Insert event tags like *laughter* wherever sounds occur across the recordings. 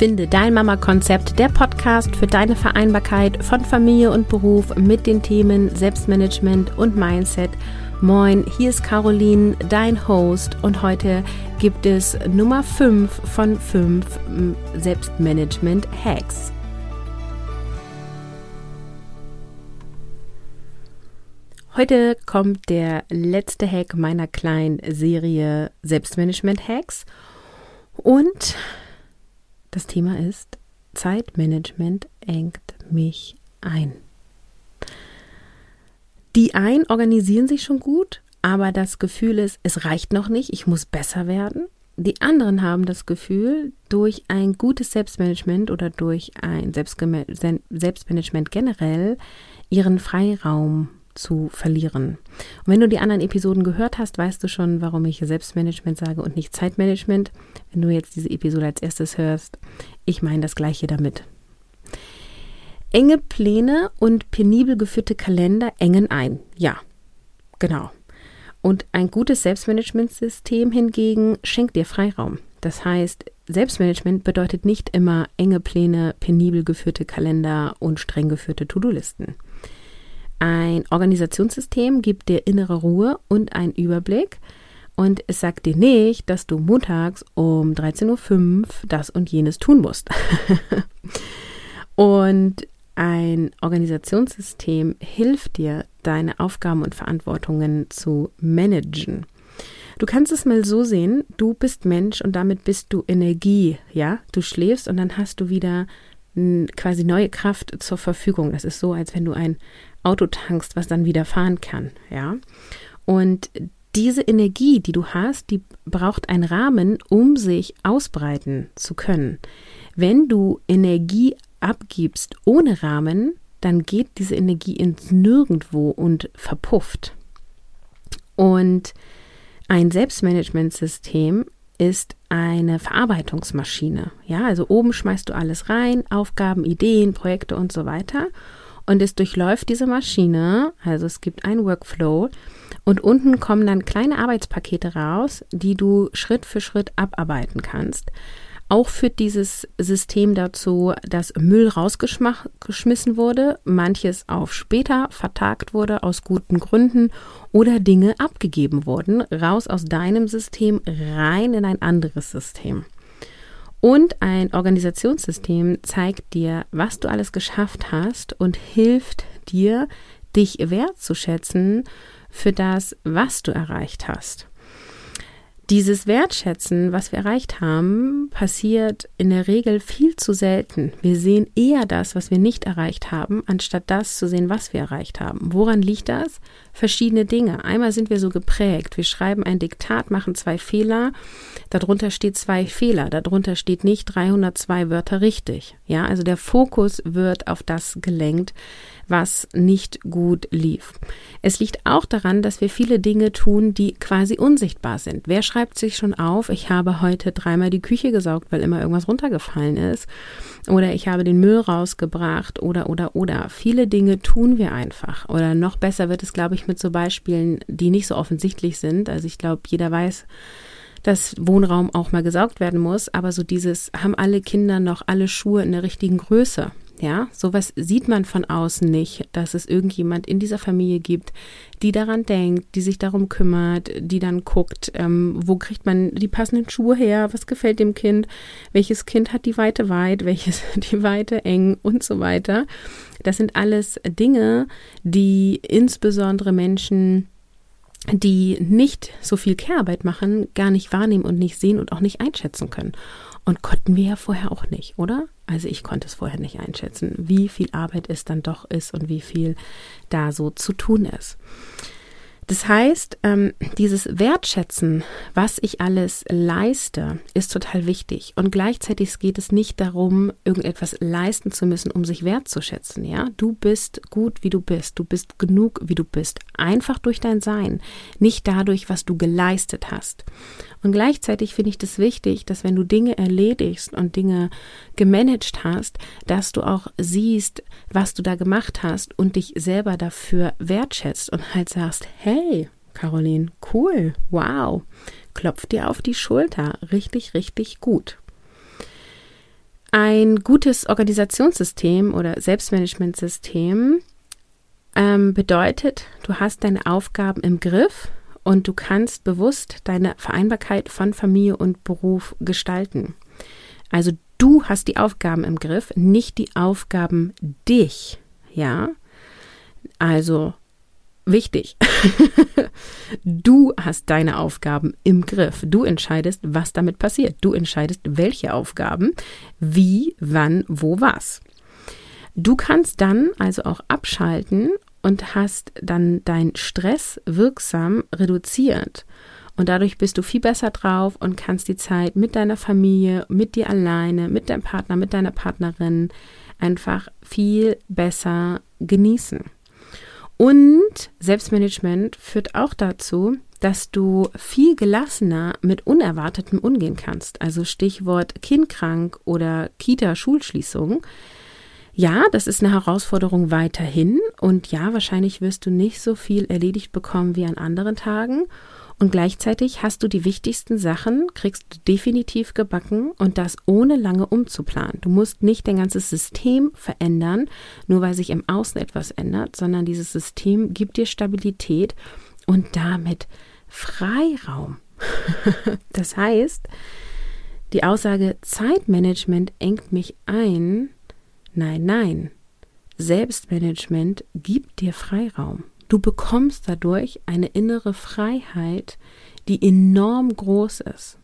Finde dein Mama-Konzept, der Podcast für deine Vereinbarkeit von Familie und Beruf mit den Themen Selbstmanagement und Mindset. Moin, hier ist Caroline, dein Host und heute gibt es Nummer 5 von 5 Selbstmanagement-Hacks. Heute kommt der letzte Hack meiner kleinen Serie Selbstmanagement-Hacks und das Thema ist, Zeitmanagement engt mich ein. Die einen organisieren sich schon gut, aber das Gefühl ist, es reicht noch nicht, ich muss besser werden. Die anderen haben das Gefühl, durch ein gutes Selbstmanagement oder durch ein Selbstmanagement generell ihren Freiraum zu verlieren. Und wenn du die anderen Episoden gehört hast, weißt du schon, warum ich Selbstmanagement sage und nicht Zeitmanagement. Wenn du jetzt diese Episode als erstes hörst, ich meine das gleiche damit. Enge Pläne und penibel geführte Kalender engen ein. Ja, genau. Und ein gutes Selbstmanagementsystem hingegen schenkt dir Freiraum. Das heißt, Selbstmanagement bedeutet nicht immer enge Pläne, penibel geführte Kalender und streng geführte To-Do-Listen. Ein Organisationssystem gibt dir innere Ruhe und einen Überblick und es sagt dir nicht, dass du montags um 13.05 Uhr das und jenes tun musst. *laughs* und ein Organisationssystem hilft dir, deine Aufgaben und Verantwortungen zu managen. Du kannst es mal so sehen, du bist Mensch und damit bist du Energie, ja? Du schläfst und dann hast du wieder quasi neue Kraft zur Verfügung. Das ist so, als wenn du ein Auto tankst, was dann wieder fahren kann, ja. Und diese Energie, die du hast, die braucht einen Rahmen, um sich ausbreiten zu können. Wenn du Energie abgibst ohne Rahmen, dann geht diese Energie ins Nirgendwo und verpufft. Und ein Selbstmanagementsystem ist eine Verarbeitungsmaschine. Ja, also oben schmeißt du alles rein, Aufgaben, Ideen, Projekte und so weiter und es durchläuft diese Maschine, also es gibt einen Workflow und unten kommen dann kleine Arbeitspakete raus, die du Schritt für Schritt abarbeiten kannst. Auch führt dieses System dazu, dass Müll rausgeschmissen wurde, manches auf später vertagt wurde aus guten Gründen oder Dinge abgegeben wurden, raus aus deinem System rein in ein anderes System. Und ein Organisationssystem zeigt dir, was du alles geschafft hast und hilft dir, dich wertzuschätzen für das, was du erreicht hast. Dieses Wertschätzen, was wir erreicht haben, passiert in der Regel viel zu selten. Wir sehen eher das, was wir nicht erreicht haben, anstatt das zu sehen, was wir erreicht haben. Woran liegt das? Verschiedene Dinge. Einmal sind wir so geprägt. Wir schreiben ein Diktat, machen zwei Fehler. Darunter steht zwei Fehler. Darunter steht nicht 302 Wörter richtig. Ja, also der Fokus wird auf das gelenkt, was nicht gut lief. Es liegt auch daran, dass wir viele Dinge tun, die quasi unsichtbar sind. Wer schreibt sich schon auf, ich habe heute dreimal die Küche gesaugt, weil immer irgendwas runtergefallen ist? Oder ich habe den Müll rausgebracht oder, oder, oder. Viele Dinge tun wir einfach. Oder noch besser wird es, glaube ich, mit so Beispielen, die nicht so offensichtlich sind. Also ich glaube, jeder weiß, dass Wohnraum auch mal gesaugt werden muss, aber so dieses, haben alle Kinder noch alle Schuhe in der richtigen Größe? Ja, sowas sieht man von außen nicht, dass es irgendjemand in dieser Familie gibt, die daran denkt, die sich darum kümmert, die dann guckt, ähm, wo kriegt man die passenden Schuhe her, was gefällt dem Kind, welches Kind hat die Weite weit, *laughs* welches die Weite eng und so weiter. Das sind alles Dinge, die insbesondere Menschen die nicht so viel Care-Arbeit machen, gar nicht wahrnehmen und nicht sehen und auch nicht einschätzen können. Und konnten wir ja vorher auch nicht, oder? Also ich konnte es vorher nicht einschätzen, wie viel Arbeit es dann doch ist und wie viel da so zu tun ist. Das heißt, ähm, dieses Wertschätzen, was ich alles leiste, ist total wichtig. Und gleichzeitig geht es nicht darum, irgendetwas leisten zu müssen, um sich wertzuschätzen. Ja, du bist gut, wie du bist. Du bist genug, wie du bist. Einfach durch dein Sein, nicht dadurch, was du geleistet hast. Und gleichzeitig finde ich das wichtig, dass wenn du Dinge erledigst und Dinge gemanagt hast, dass du auch siehst, was du da gemacht hast und dich selber dafür wertschätzt und halt sagst, hey, Caroline, cool, wow, klopf dir auf die Schulter, richtig, richtig gut. Ein gutes Organisationssystem oder Selbstmanagementsystem ähm, bedeutet, du hast deine Aufgaben im Griff und du kannst bewusst deine Vereinbarkeit von Familie und Beruf gestalten. Also du hast die Aufgaben im Griff, nicht die Aufgaben dich, ja? Also wichtig. *laughs* du hast deine Aufgaben im Griff. Du entscheidest, was damit passiert. Du entscheidest, welche Aufgaben, wie, wann, wo, was. Du kannst dann also auch abschalten und hast dann deinen Stress wirksam reduziert. Und dadurch bist du viel besser drauf und kannst die Zeit mit deiner Familie, mit dir alleine, mit deinem Partner, mit deiner Partnerin einfach viel besser genießen. Und Selbstmanagement führt auch dazu, dass du viel gelassener mit Unerwartetem umgehen kannst. Also Stichwort Kindkrank oder Kita-Schulschließung. Ja, das ist eine Herausforderung weiterhin. Und ja, wahrscheinlich wirst du nicht so viel erledigt bekommen wie an anderen Tagen. Und gleichzeitig hast du die wichtigsten Sachen, kriegst du definitiv gebacken und das ohne lange umzuplanen. Du musst nicht dein ganzes System verändern, nur weil sich im Außen etwas ändert, sondern dieses System gibt dir Stabilität und damit Freiraum. *laughs* das heißt, die Aussage Zeitmanagement engt mich ein. Nein, nein. Selbstmanagement gibt dir Freiraum. Du bekommst dadurch eine innere Freiheit, die enorm groß ist.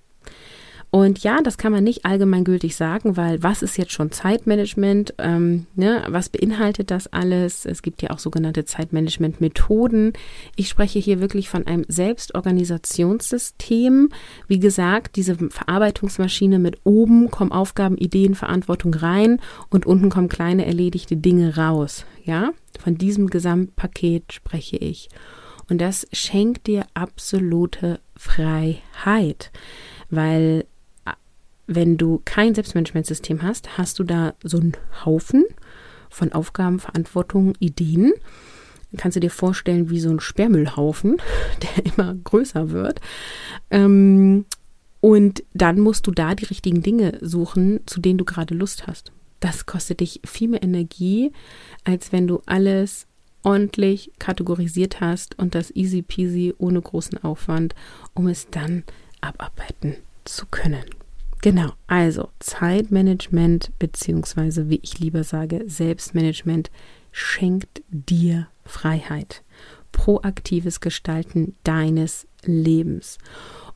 Und ja, das kann man nicht allgemeingültig sagen, weil was ist jetzt schon Zeitmanagement? Ähm, ne? Was beinhaltet das alles? Es gibt ja auch sogenannte Zeitmanagement-Methoden. Ich spreche hier wirklich von einem Selbstorganisationssystem. Wie gesagt, diese Verarbeitungsmaschine mit oben kommen Aufgaben, Ideen, Verantwortung rein und unten kommen kleine erledigte Dinge raus. Ja, von diesem Gesamtpaket spreche ich. Und das schenkt dir absolute Freiheit, weil wenn du kein Selbstmanagementsystem hast, hast du da so einen Haufen von Aufgaben, Verantwortungen, Ideen. Kannst du dir vorstellen, wie so ein Sperrmüllhaufen, *laughs* der immer größer wird. Ähm, und dann musst du da die richtigen Dinge suchen, zu denen du gerade Lust hast. Das kostet dich viel mehr Energie, als wenn du alles ordentlich kategorisiert hast und das easy peasy ohne großen Aufwand, um es dann abarbeiten zu können. Genau, also Zeitmanagement beziehungsweise wie ich lieber sage, Selbstmanagement schenkt dir Freiheit. Proaktives Gestalten deines Lebens.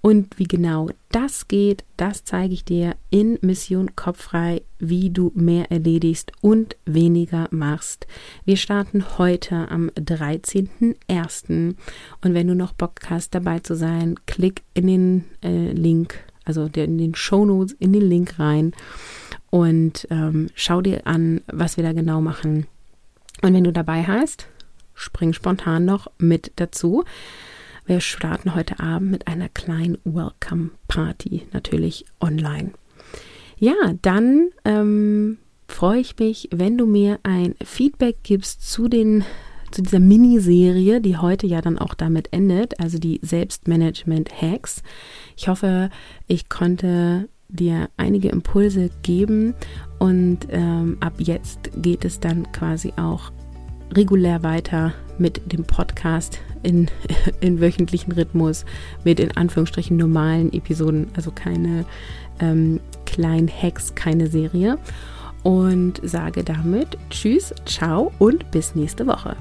Und wie genau das geht, das zeige ich dir in Mission Kopffrei, wie du mehr erledigst und weniger machst. Wir starten heute am 13.01. Und wenn du noch Bock hast, dabei zu sein, klick in den äh, Link, also der, in den Show Notes, in den Link rein und ähm, schau dir an, was wir da genau machen. Und wenn du dabei hast, spring spontan noch mit dazu. Wir starten heute Abend mit einer kleinen Welcome Party, natürlich online. Ja, dann ähm, freue ich mich, wenn du mir ein Feedback gibst zu den zu dieser Miniserie, die heute ja dann auch damit endet, also die Selbstmanagement-Hacks. Ich hoffe, ich konnte dir einige Impulse geben und ähm, ab jetzt geht es dann quasi auch regulär weiter mit dem Podcast in, *laughs* in wöchentlichen Rhythmus, mit in Anführungsstrichen normalen Episoden, also keine ähm, kleinen Hacks, keine Serie. Und sage damit Tschüss, ciao und bis nächste Woche.